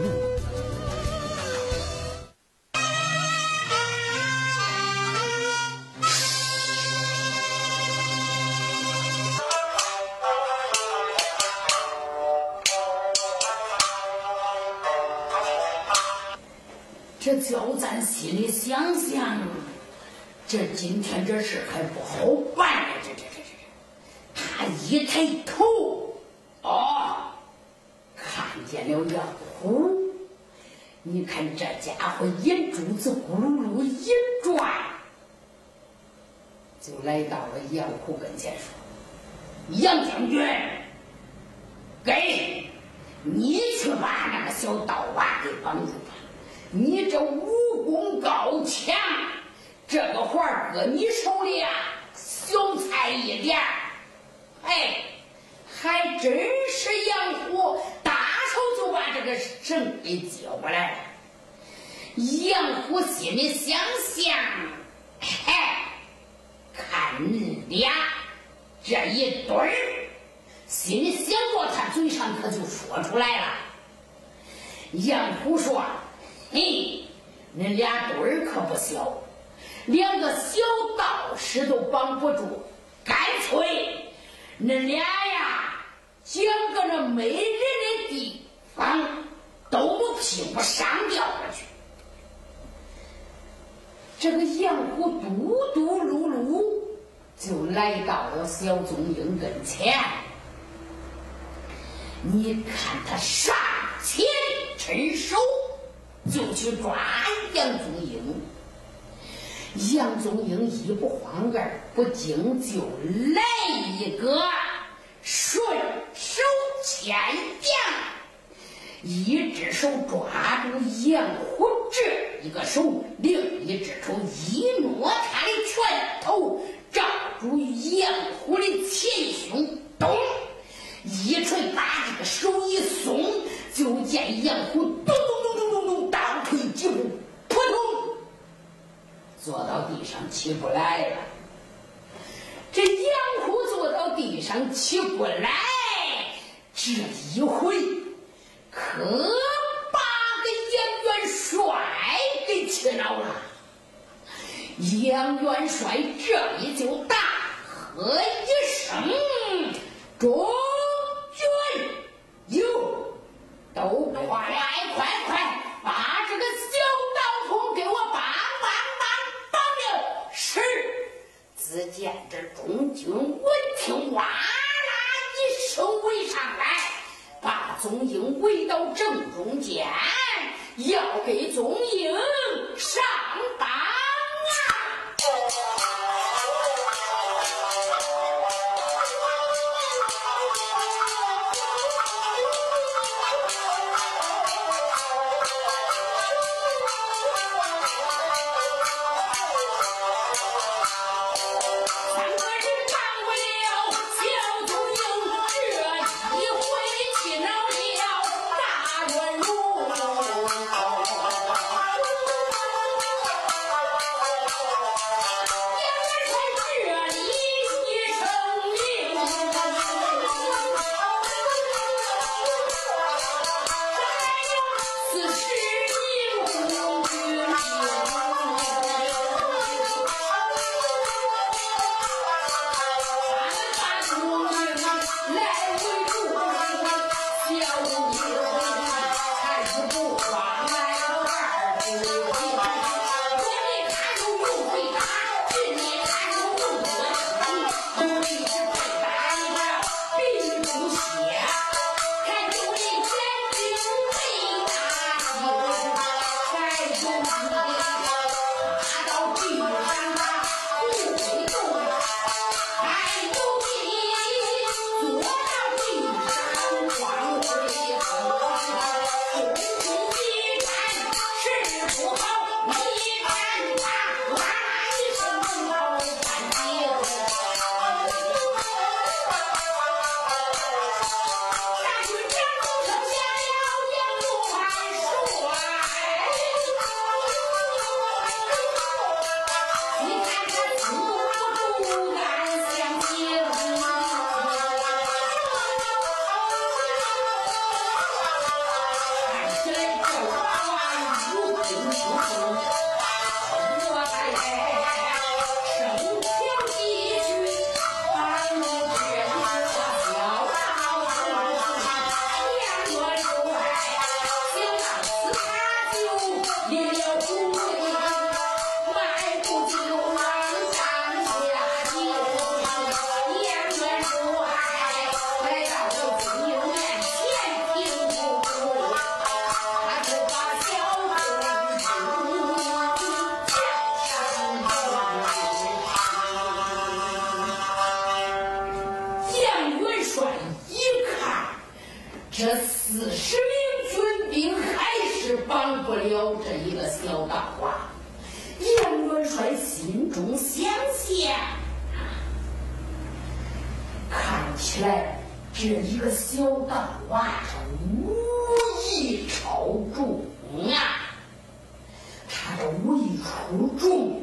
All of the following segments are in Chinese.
录。这今天这事还不好办呢。这这这这，他一抬头，哦，看见了杨虎。你看这家伙眼珠子咕噜噜一转，就来到了杨虎跟前说：“杨将军，给，你去把那个小刀娃给绑住吧。”你这武功高强，这个活搁你手里啊，小菜一碟哎，还真是杨虎大手就把这个绳给接过来了。杨虎心里想想，嗨，看你俩这一对儿，心里想着，他嘴上可就说出来了。杨虎说。嘿，恁俩堆儿可不小，两个小道士都绑不住，干脆恁俩呀，将个那没人的地方，都屁股上吊过去。这个杨虎嘟嘟噜噜就来到了小宗英跟前，你看他上前伸手。就去抓杨宗英，杨宗英一不慌二不惊，就来一个顺手牵羊，一只手抓住杨虎这一个手，另一只手一挪他的拳头，罩住杨虎的前胸，咚，一锤把这个手一松，就见杨虎咚咚咚咚咚咚。倒退几步，坐到地上起不来了。这杨虎坐到地上起不来，这一回可把个杨元帅给气恼了。杨元帅这里就大喝一声：“中军有，都快快快！”把这个小道童给我绑绑绑绑了！是。只见这中军闻听，哇啦一声围上来，把中英围到正中间，要给中英上当这四十名军兵还是帮不了这一个小道啊！杨元帅心中想想，看起来这一个小道啊，这武艺超重啊！他这武艺出众，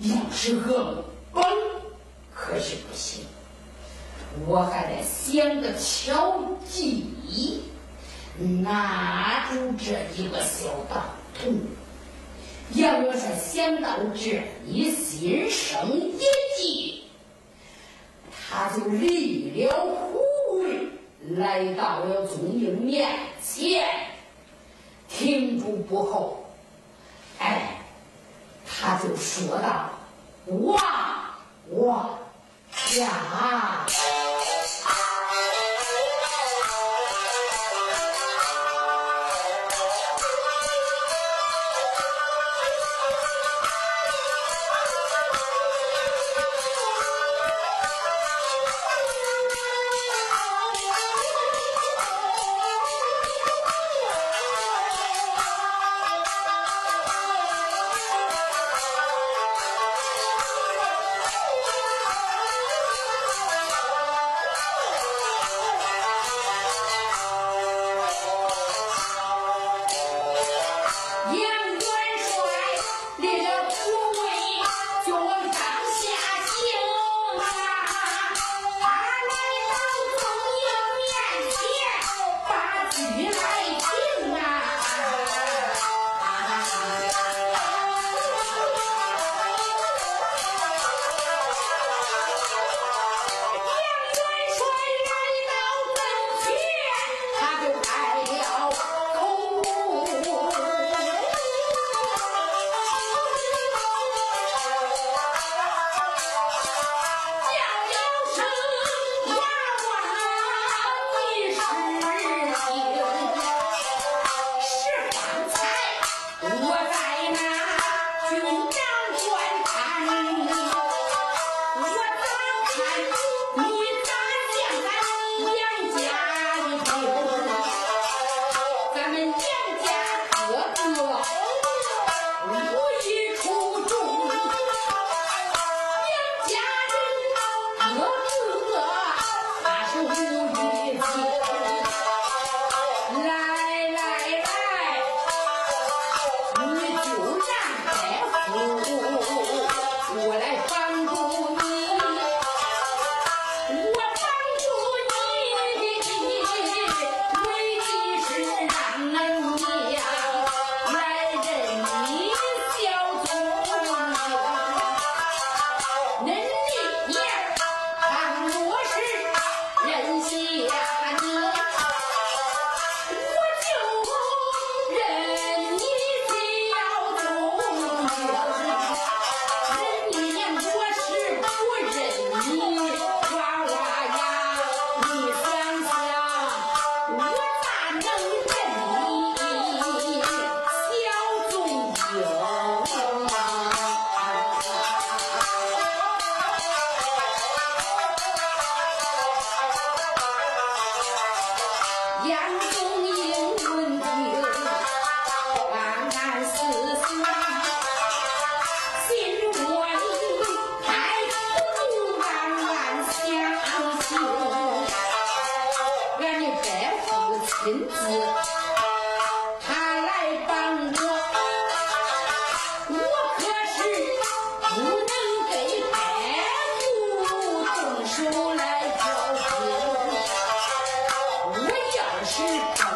要是硬崩，可是不行。我还得想个巧计，拿住这一个小道童。杨元帅想到这里，心生一计，他就立了虎位，来到了宗英面前，停住不后，哎，他就说道：“哇哇呀！”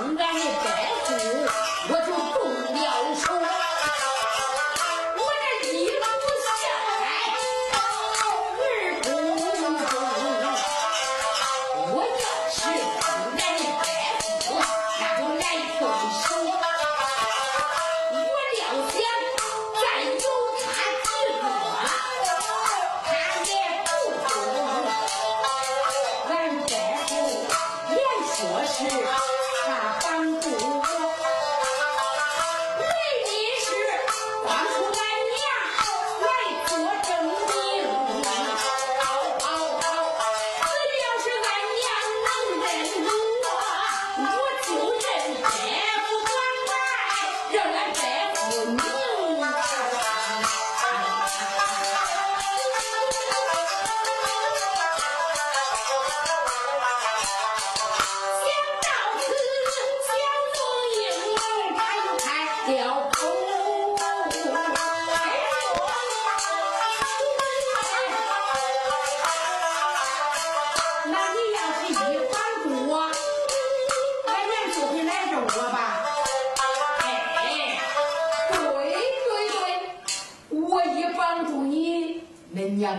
应该是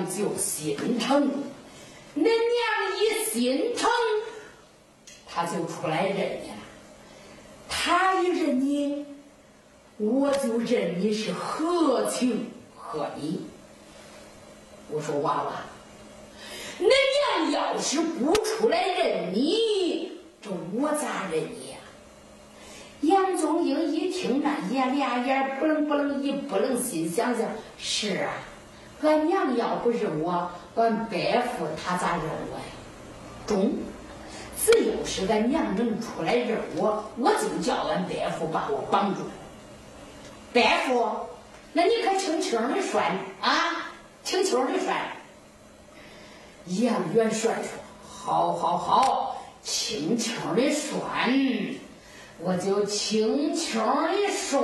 就心疼，恁娘一心疼，他就出来认你了。他一认你，我就认你是合情合理。我说娃娃，恁娘要是不出来认你，这我咋认你呀？杨宗英一听那眼，俩眼不楞不楞一不楞，心想想：是啊。俺娘要不认我，俺伯父他咋认我呀？中，只要是俺娘能出来认我，我就叫俺伯父把我绑住。伯父，那你可轻轻的拴啊，轻轻的拴。杨元帅说：“好，好，好，轻轻的拴，我就轻轻的拴。”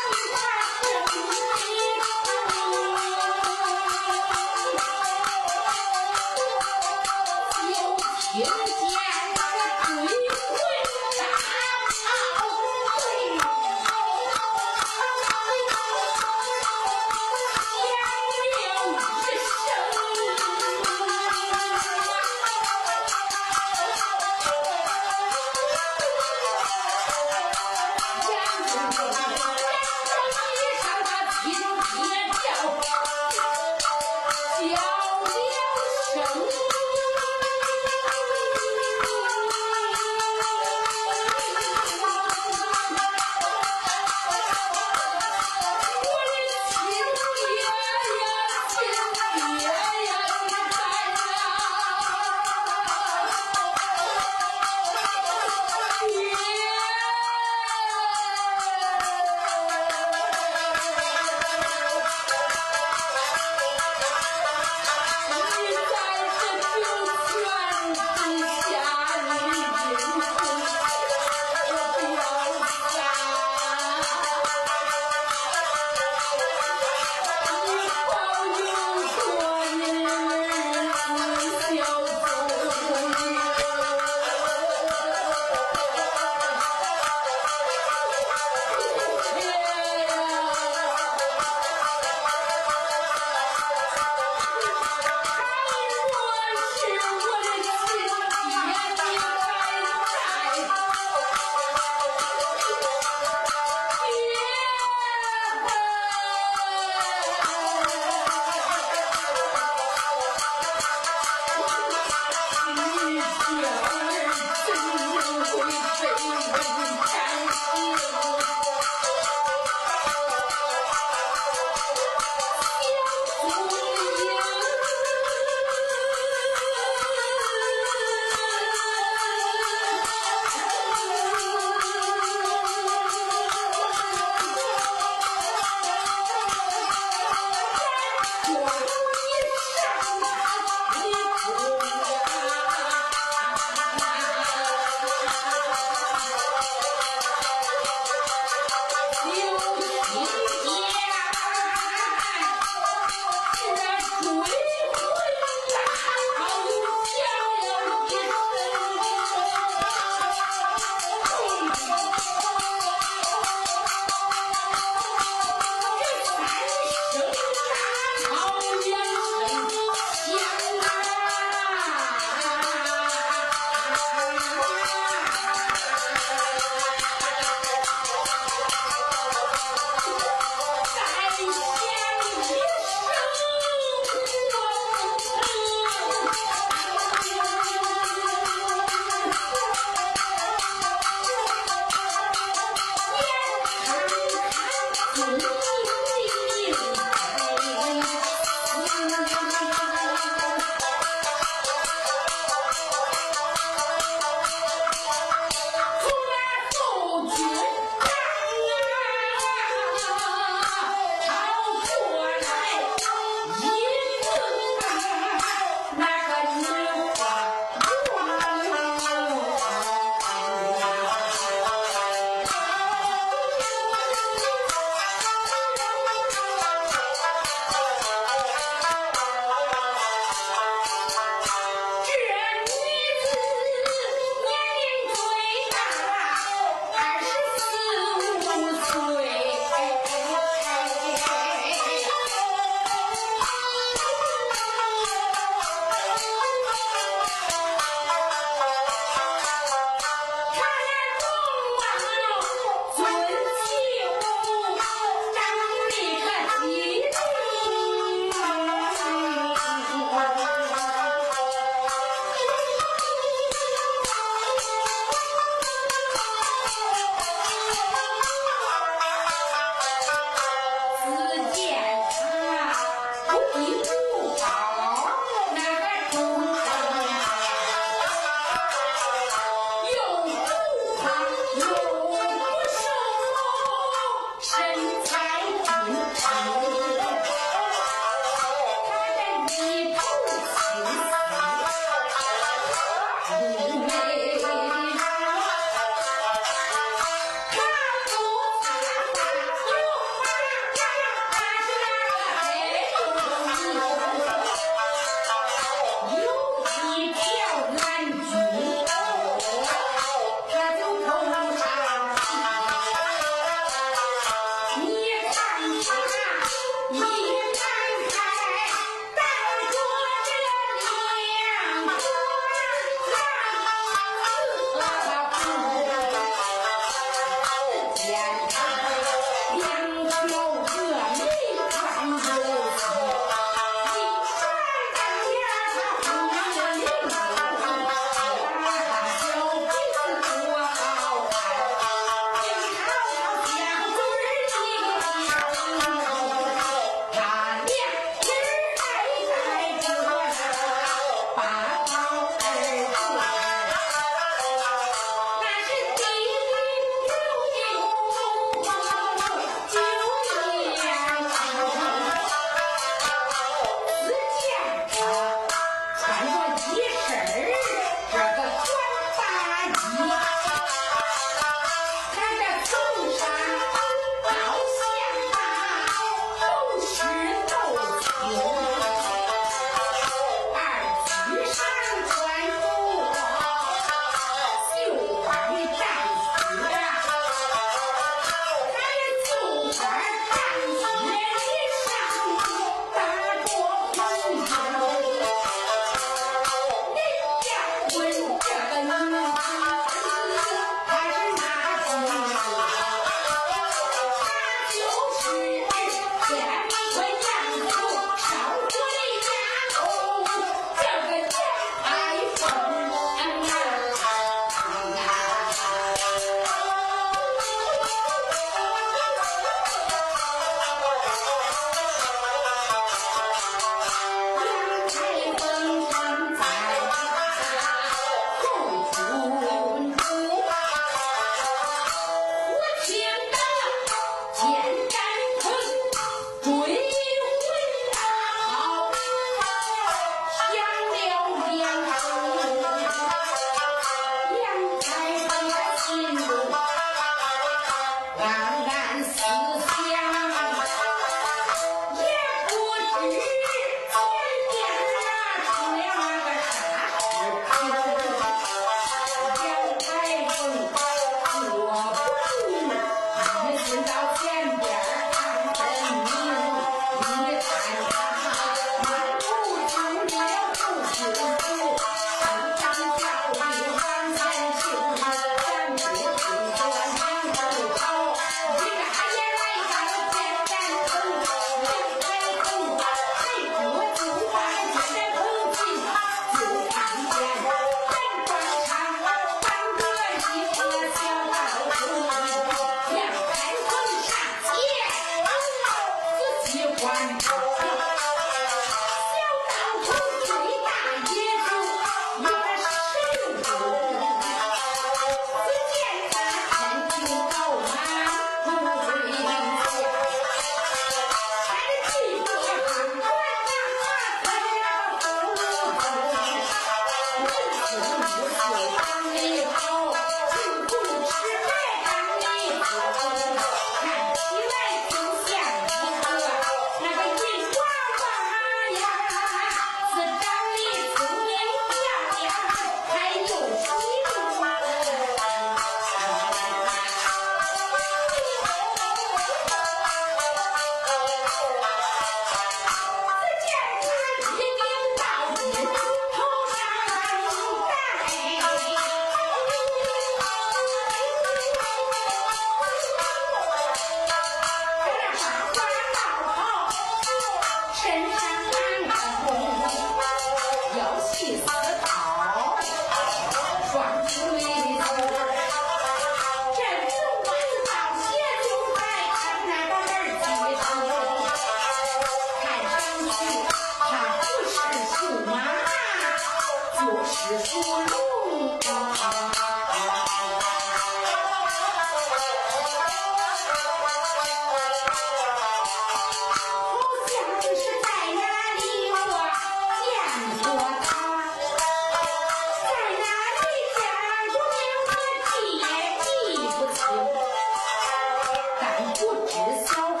不知小孩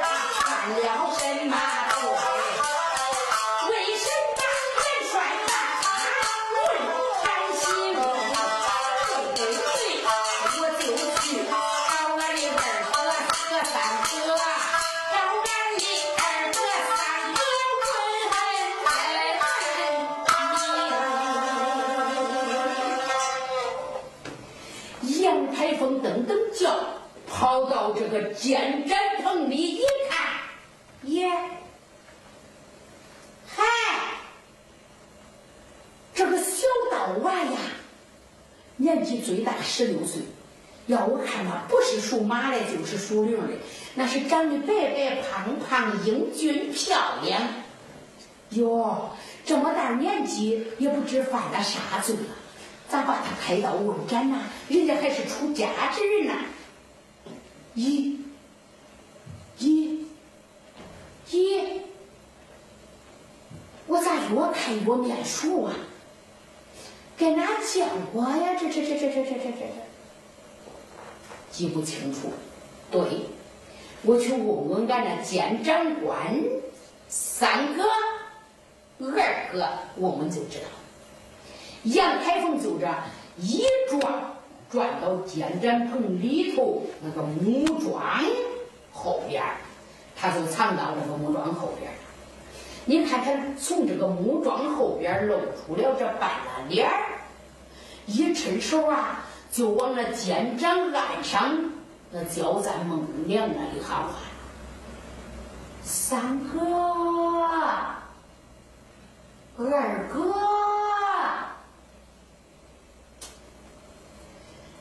他穿了什么马的，就是属龙的，那是长得白白胖胖、英俊漂亮。哟，这么大年纪也不知犯了啥罪了，咋把他开刀问斩呢？人家还是出家之人呢。咦，咦，咦，我咋越看越面熟啊？在哪见过呀？这这这这这这这这这，记不清楚。对，我去问问俺那监斩官三哥、二哥，我们就知道。杨开峰就这一转转到监斩棚里头那个木桩后边，他就藏到这个木桩后边。你看他从这个木桩后边露出了这半拉脸儿，一伸手啊，就往那监斩案上那焦赞孟良那里喊话：“三哥，二哥，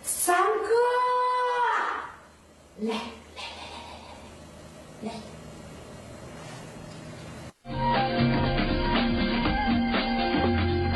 三哥，来来来来来来来。”